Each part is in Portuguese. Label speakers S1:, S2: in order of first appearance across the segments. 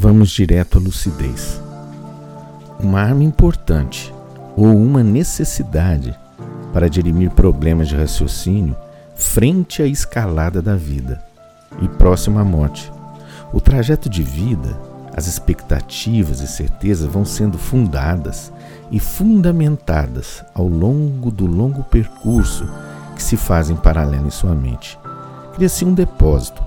S1: vamos direto à lucidez. Uma arma importante ou uma necessidade para dirimir problemas de raciocínio frente à escalada da vida e próximo à morte. O trajeto de vida, as expectativas e certezas vão sendo fundadas e fundamentadas ao longo do longo percurso que se faz em paralelo em sua mente. Cria-se um depósito,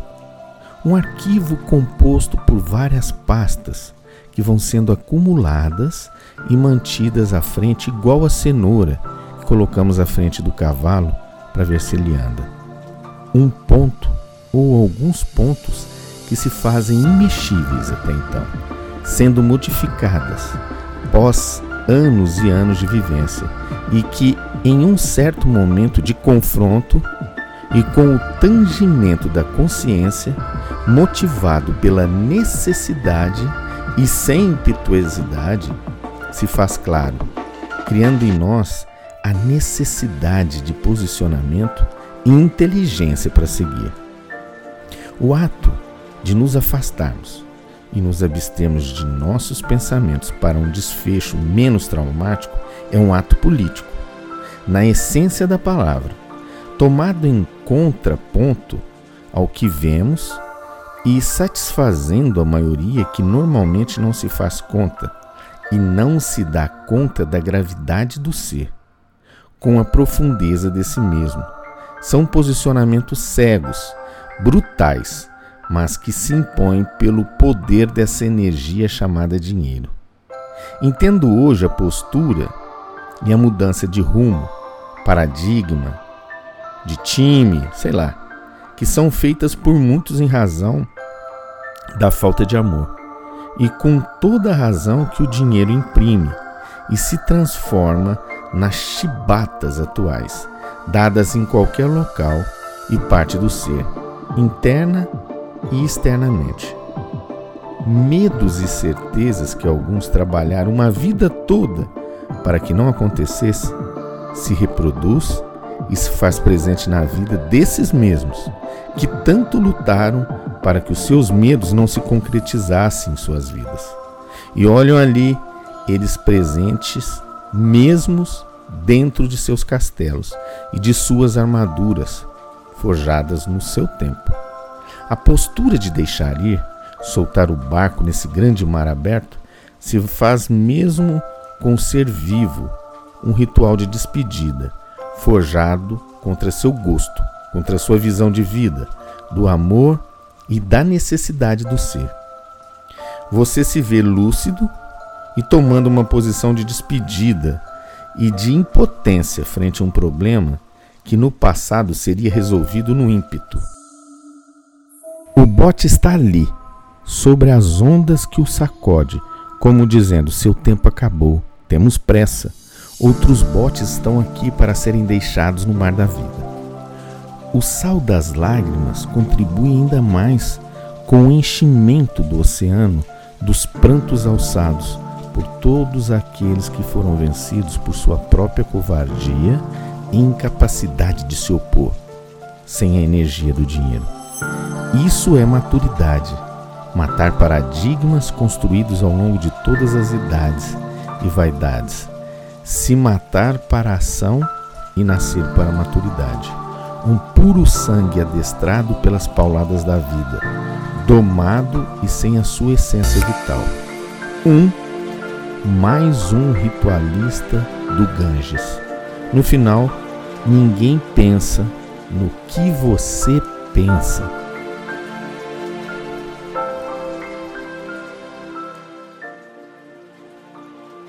S1: um arquivo composto por várias pastas que vão sendo acumuladas e mantidas à frente igual a cenoura que colocamos à frente do cavalo para ver se ele anda. Um ponto ou alguns pontos que se fazem imexíveis até então, sendo modificadas pós anos e anos de vivência e que em um certo momento de confronto e com o tangimento da consciência, motivado pela necessidade e sem impetuosidade, se faz claro, criando em nós a necessidade de posicionamento e inteligência para seguir. O ato de nos afastarmos e nos abstermos de nossos pensamentos para um desfecho menos traumático é um ato político, na essência da palavra, tomado em contraponto ao que vemos e satisfazendo a maioria que normalmente não se faz conta e não se dá conta da gravidade do ser, com a profundeza desse mesmo. São posicionamentos cegos, brutais, mas que se impõem pelo poder dessa energia chamada dinheiro. Entendo hoje a postura e a mudança de rumo, paradigma, de time, sei lá, que são feitas por muitos em razão da falta de amor e com toda a razão que o dinheiro imprime e se transforma nas chibatas atuais, dadas em qualquer local e parte do ser, interna e externamente. Medos e certezas que alguns trabalharam uma vida toda para que não acontecesse, se reproduz e se faz presente na vida desses mesmos que tanto lutaram para que os seus medos não se concretizassem em suas vidas. E olham ali eles presentes, mesmos dentro de seus castelos e de suas armaduras, forjadas no seu tempo. A postura de deixar ir, soltar o barco nesse grande mar aberto, se faz mesmo com o ser vivo, um ritual de despedida, forjado contra seu gosto, contra sua visão de vida, do amor e da necessidade do ser. Você se vê lúcido e tomando uma posição de despedida e de impotência frente a um problema que no passado seria resolvido no ímpeto. O bote está ali, sobre as ondas que o sacode, como dizendo: seu tempo acabou, temos pressa. Outros botes estão aqui para serem deixados no mar da vida. O sal das lágrimas contribui ainda mais com o enchimento do oceano dos prantos alçados por todos aqueles que foram vencidos por sua própria covardia e incapacidade de se opor, sem a energia do dinheiro. Isso é maturidade, matar paradigmas construídos ao longo de todas as idades e vaidades, se matar para a ação e nascer para a maturidade um puro sangue adestrado pelas pauladas da vida, domado e sem a sua essência vital. Um, mais um ritualista do Ganges. No final, ninguém pensa no que você pensa